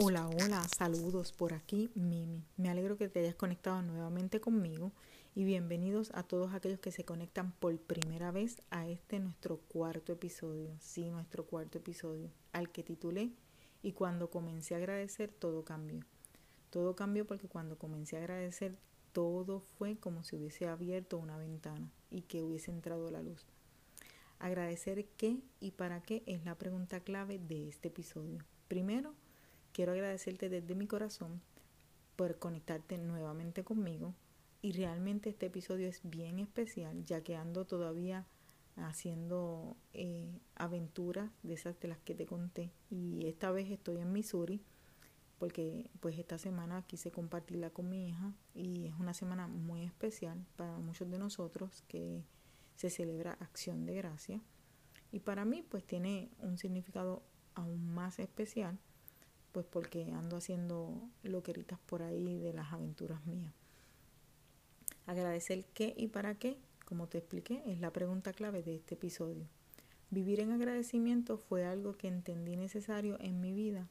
Hola, hola, saludos por aquí, Mimi. Me alegro que te hayas conectado nuevamente conmigo y bienvenidos a todos aquellos que se conectan por primera vez a este nuestro cuarto episodio. Sí, nuestro cuarto episodio, al que titulé Y cuando comencé a agradecer, todo cambió. Todo cambió porque cuando comencé a agradecer, todo fue como si hubiese abierto una ventana y que hubiese entrado la luz. Agradecer qué y para qué es la pregunta clave de este episodio. Primero, quiero agradecerte desde mi corazón por conectarte nuevamente conmigo. Y realmente este episodio es bien especial ya que ando todavía haciendo eh, aventuras de esas de las que te conté. Y esta vez estoy en Missouri porque pues esta semana quise compartirla con mi hija. Y es una semana muy especial para muchos de nosotros que se celebra acción de gracia. Y para mí pues tiene un significado aún más especial, pues porque ando haciendo loqueritas por ahí de las aventuras mías. Agradecer qué y para qué, como te expliqué, es la pregunta clave de este episodio. Vivir en agradecimiento fue algo que entendí necesario en mi vida,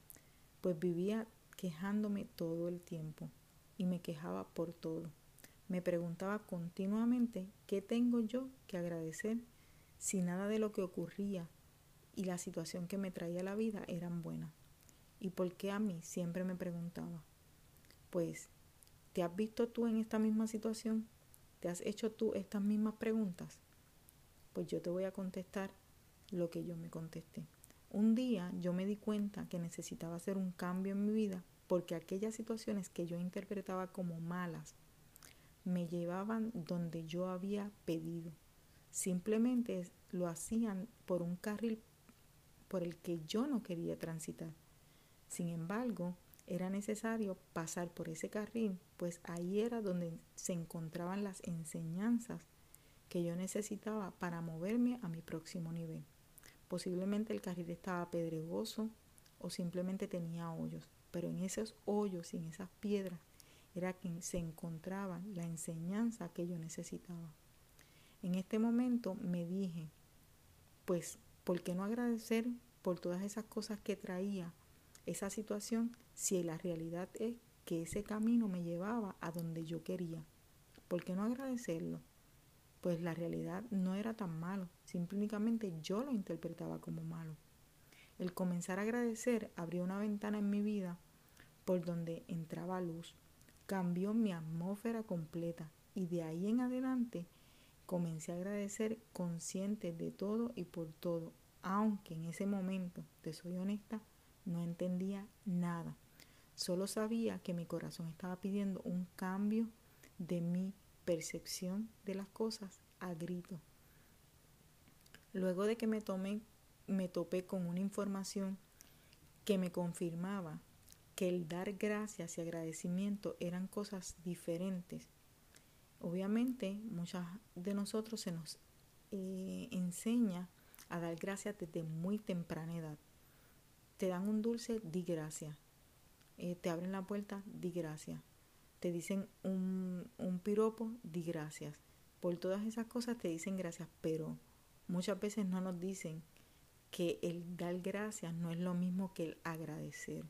pues vivía quejándome todo el tiempo y me quejaba por todo. Me preguntaba continuamente qué tengo yo que agradecer si nada de lo que ocurría y la situación que me traía la vida eran buenas. ¿Y por qué a mí? Siempre me preguntaba. Pues, ¿te has visto tú en esta misma situación? ¿Te has hecho tú estas mismas preguntas? Pues yo te voy a contestar lo que yo me contesté. Un día yo me di cuenta que necesitaba hacer un cambio en mi vida porque aquellas situaciones que yo interpretaba como malas me llevaban donde yo había pedido. Simplemente lo hacían por un carril por el que yo no quería transitar. Sin embargo, era necesario pasar por ese carril, pues ahí era donde se encontraban las enseñanzas que yo necesitaba para moverme a mi próximo nivel. Posiblemente el carril estaba pedregoso o simplemente tenía hoyos, pero en esos hoyos y en esas piedras era quien se encontraba la enseñanza que yo necesitaba. En este momento me dije, pues, ¿por qué no agradecer por todas esas cosas que traía esa situación si la realidad es que ese camino me llevaba a donde yo quería? ¿Por qué no agradecerlo? Pues la realidad no era tan malo, simplemente yo lo interpretaba como malo. El comenzar a agradecer abrió una ventana en mi vida por donde entraba luz, cambió mi atmósfera completa y de ahí en adelante comencé a agradecer consciente de todo y por todo, aunque en ese momento, te soy honesta, no entendía nada. Solo sabía que mi corazón estaba pidiendo un cambio de mi percepción de las cosas a grito. Luego de que me tomé, me topé con una información que me confirmaba que el dar gracias y agradecimiento eran cosas diferentes. Obviamente, muchas de nosotros se nos eh, enseña a dar gracias desde muy temprana edad. Te dan un dulce, di gracias. Eh, te abren la puerta, di gracias. Te dicen un, un piropo, di gracias. Por todas esas cosas te dicen gracias, pero muchas veces no nos dicen que el dar gracias no es lo mismo que el agradecer.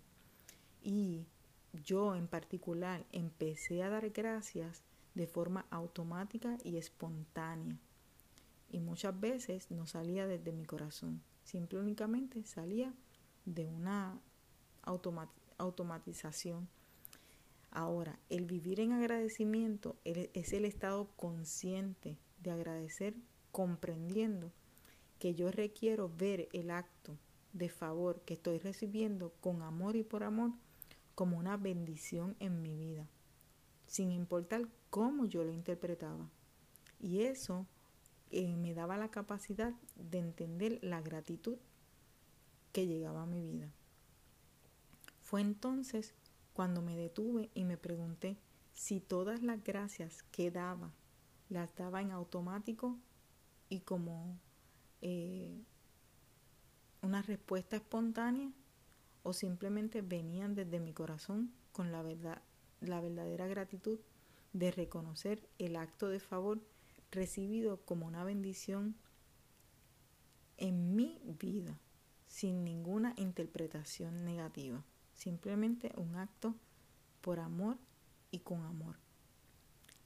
Y yo en particular empecé a dar gracias de forma automática y espontánea. Y muchas veces no salía desde mi corazón, simple únicamente salía de una automatización. Ahora, el vivir en agradecimiento es el estado consciente de agradecer comprendiendo que yo requiero ver el acto de favor que estoy recibiendo con amor y por amor como una bendición en mi vida, sin importar cómo yo lo interpretaba. Y eso eh, me daba la capacidad de entender la gratitud que llegaba a mi vida. Fue entonces cuando me detuve y me pregunté si todas las gracias que daba las daba en automático y como eh, una respuesta espontánea o simplemente venían desde mi corazón con la verdad, la verdadera gratitud de reconocer el acto de favor recibido como una bendición en mi vida, sin ninguna interpretación negativa, simplemente un acto por amor y con amor.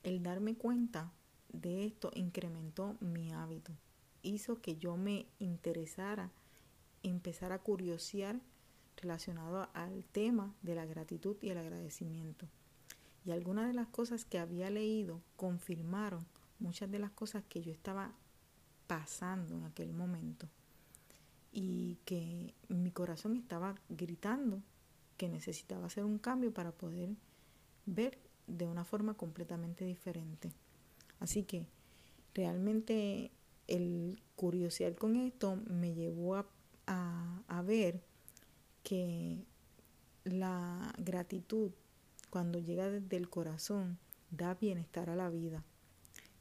El darme cuenta de esto incrementó mi hábito, hizo que yo me interesara, empezara a curiosear relacionado al tema de la gratitud y el agradecimiento. Y algunas de las cosas que había leído confirmaron muchas de las cosas que yo estaba pasando en aquel momento. Y que mi corazón estaba gritando que necesitaba hacer un cambio para poder ver de una forma completamente diferente. Así que realmente el curiosidad con esto me llevó a, a, ver que la gratitud cuando llega desde el corazón da bienestar a la vida.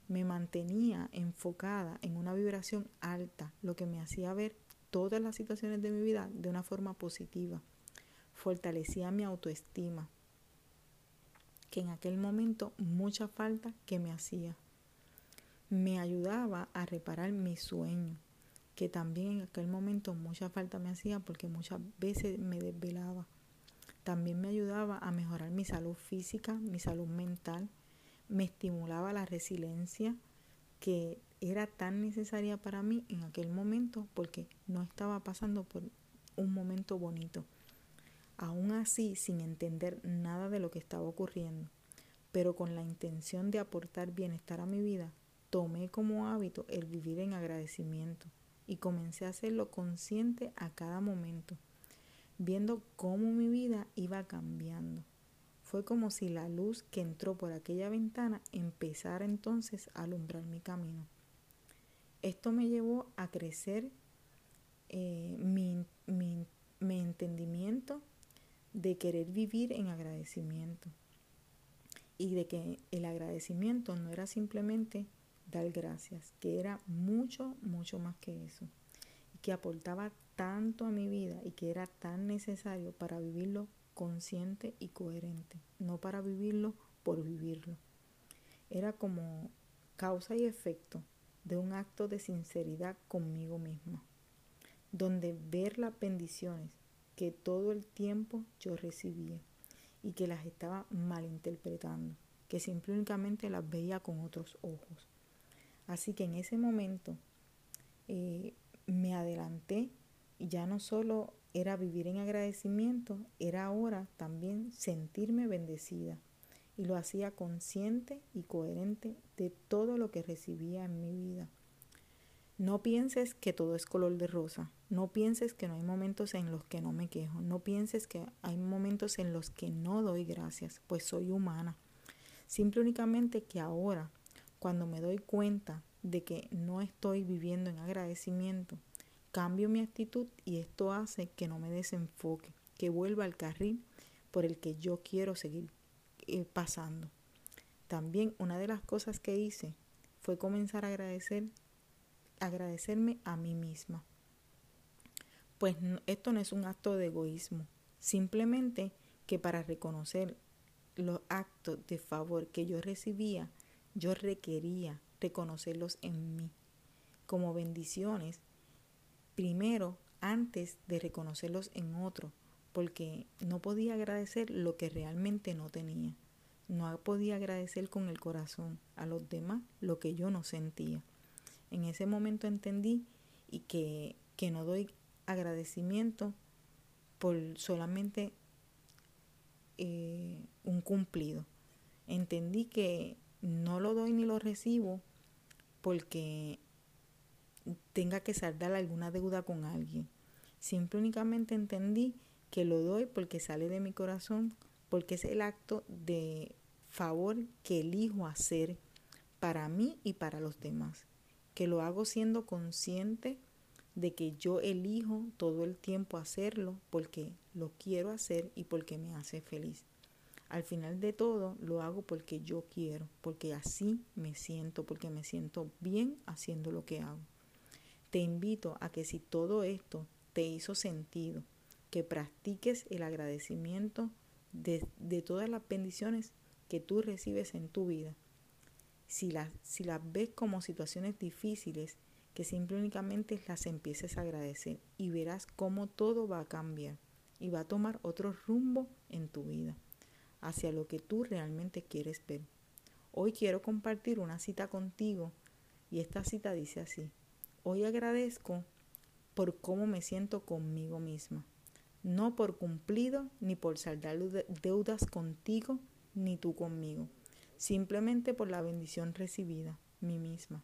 Me mantenía enfocada en una vibración alta, lo que me hacía ver todas las situaciones de mi vida de una forma positiva. Fortalecía mi autoestima, que en aquel momento mucha falta que me hacía me ayudaba a reparar mi sueño, que también en aquel momento mucha falta me hacía porque muchas veces me desvelaba. También me ayudaba a mejorar mi salud física, mi salud mental, me estimulaba la resiliencia que era tan necesaria para mí en aquel momento porque no estaba pasando por un momento bonito. Aún así, sin entender nada de lo que estaba ocurriendo, pero con la intención de aportar bienestar a mi vida, tomé como hábito el vivir en agradecimiento y comencé a hacerlo consciente a cada momento, viendo cómo mi vida iba cambiando. Fue como si la luz que entró por aquella ventana empezara entonces a alumbrar mi camino. Esto me llevó a crecer eh, mi, mi entendimiento de querer vivir en agradecimiento y de que el agradecimiento no era simplemente dar gracias, que era mucho, mucho más que eso, y que aportaba tanto a mi vida y que era tan necesario para vivirlo consciente y coherente, no para vivirlo por vivirlo. Era como causa y efecto de un acto de sinceridad conmigo misma, donde ver las bendiciones que todo el tiempo yo recibía y que las estaba malinterpretando, que simplemente las veía con otros ojos. Así que en ese momento eh, me adelanté ya no solo era vivir en agradecimiento, era ahora también sentirme bendecida. Y lo hacía consciente y coherente de todo lo que recibía en mi vida. no pienses que todo es color de rosa. No pienses que no hay momentos en los que no me quejo. No pienses que hay momentos en los que no doy gracias, pues soy humana. Simple únicamente que ahora, cuando me doy cuenta de que no estoy viviendo en agradecimiento, cambio mi actitud y esto hace que no me desenfoque, que vuelva al carril por el que yo quiero seguir eh, pasando. También una de las cosas que hice fue comenzar a agradecer, agradecerme a mí misma. Pues esto no es un acto de egoísmo, simplemente que para reconocer los actos de favor que yo recibía, yo requería reconocerlos en mí como bendiciones, primero antes de reconocerlos en otro, porque no podía agradecer lo que realmente no tenía. No podía agradecer con el corazón a los demás lo que yo no sentía. En ese momento entendí y que, que no doy agradecimiento por solamente eh, un cumplido. Entendí que no lo doy ni lo recibo porque tenga que saldar alguna deuda con alguien. Simple únicamente entendí que lo doy porque sale de mi corazón, porque es el acto de favor que elijo hacer para mí y para los demás. Que lo hago siendo consciente de que yo elijo todo el tiempo hacerlo porque lo quiero hacer y porque me hace feliz. Al final de todo lo hago porque yo quiero, porque así me siento, porque me siento bien haciendo lo que hago. Te invito a que si todo esto te hizo sentido, que practiques el agradecimiento de, de todas las bendiciones que tú recibes en tu vida. Si las, si las ves como situaciones difíciles, que simple únicamente las empieces a agradecer y verás cómo todo va a cambiar y va a tomar otro rumbo en tu vida, hacia lo que tú realmente quieres ver. Hoy quiero compartir una cita contigo y esta cita dice así, hoy agradezco por cómo me siento conmigo misma, no por cumplido ni por saldar deudas contigo ni tú conmigo, simplemente por la bendición recibida, mí misma.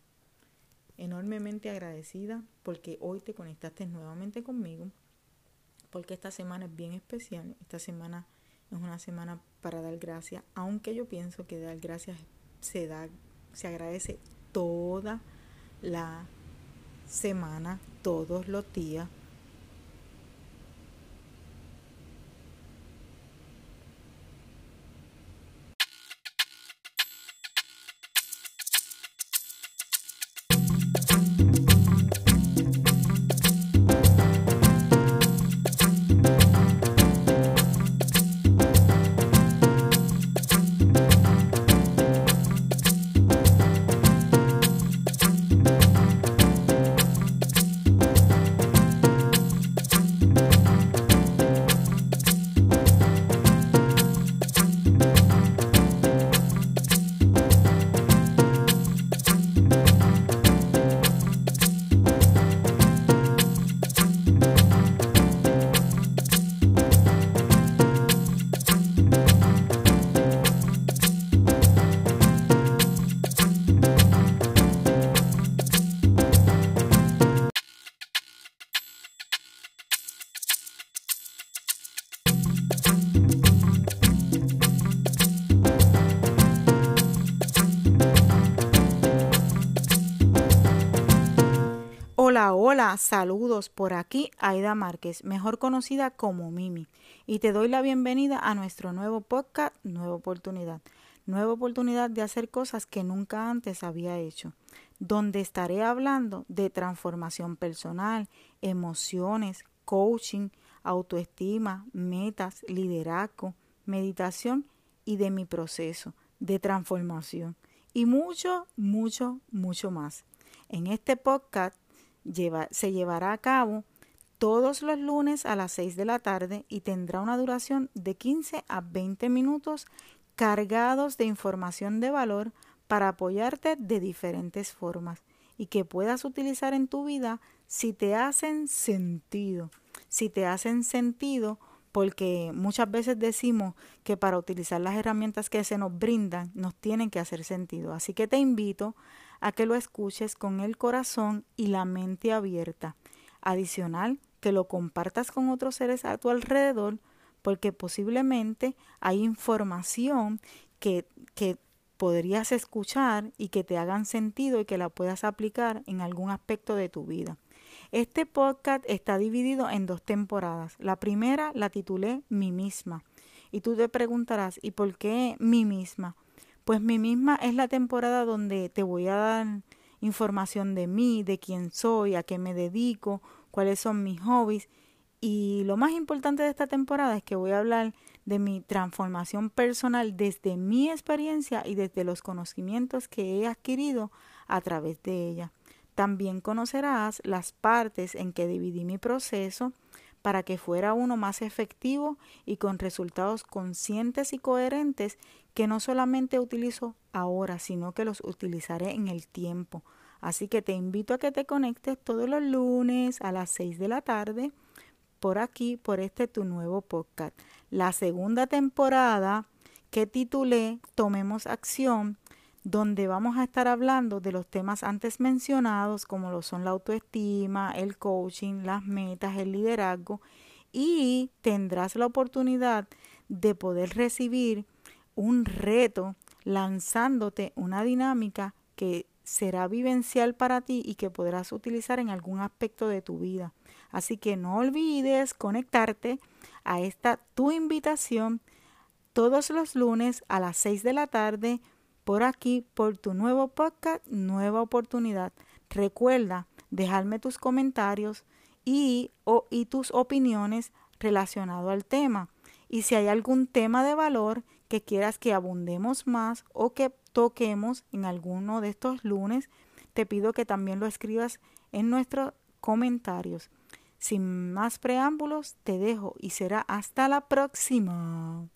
Enormemente agradecida porque hoy te conectaste nuevamente conmigo, porque esta semana es bien especial, esta semana es una semana para dar gracias, aunque yo pienso que dar gracias se da, se agradece toda la semana, todos los días, Hola, hola, saludos por aquí, Aida Márquez, mejor conocida como Mimi, y te doy la bienvenida a nuestro nuevo podcast, Nueva Oportunidad, nueva oportunidad de hacer cosas que nunca antes había hecho, donde estaré hablando de transformación personal, emociones, coaching, autoestima, metas, liderazgo, meditación y de mi proceso de transformación. Y mucho, mucho, mucho más. En este podcast se llevará a cabo todos los lunes a las 6 de la tarde y tendrá una duración de 15 a 20 minutos cargados de información de valor para apoyarte de diferentes formas y que puedas utilizar en tu vida si te hacen sentido. Si te hacen sentido porque muchas veces decimos que para utilizar las herramientas que se nos brindan nos tienen que hacer sentido. Así que te invito a que lo escuches con el corazón y la mente abierta. Adicional, que lo compartas con otros seres a tu alrededor, porque posiblemente hay información que, que podrías escuchar y que te hagan sentido y que la puedas aplicar en algún aspecto de tu vida. Este podcast está dividido en dos temporadas. La primera la titulé Mi misma. Y tú te preguntarás, ¿y por qué mi misma? Pues mi misma es la temporada donde te voy a dar información de mí, de quién soy, a qué me dedico, cuáles son mis hobbies. Y lo más importante de esta temporada es que voy a hablar de mi transformación personal desde mi experiencia y desde los conocimientos que he adquirido a través de ella. También conocerás las partes en que dividí mi proceso para que fuera uno más efectivo y con resultados conscientes y coherentes que no solamente utilizo ahora, sino que los utilizaré en el tiempo. Así que te invito a que te conectes todos los lunes a las 6 de la tarde por aquí, por este tu nuevo podcast. La segunda temporada que titulé Tomemos Acción donde vamos a estar hablando de los temas antes mencionados, como lo son la autoestima, el coaching, las metas, el liderazgo, y tendrás la oportunidad de poder recibir un reto lanzándote una dinámica que será vivencial para ti y que podrás utilizar en algún aspecto de tu vida. Así que no olvides conectarte a esta tu invitación todos los lunes a las 6 de la tarde por aquí, por tu nuevo podcast, nueva oportunidad. Recuerda dejarme tus comentarios y, o, y tus opiniones relacionado al tema. Y si hay algún tema de valor que quieras que abundemos más o que toquemos en alguno de estos lunes, te pido que también lo escribas en nuestros comentarios. Sin más preámbulos, te dejo y será hasta la próxima.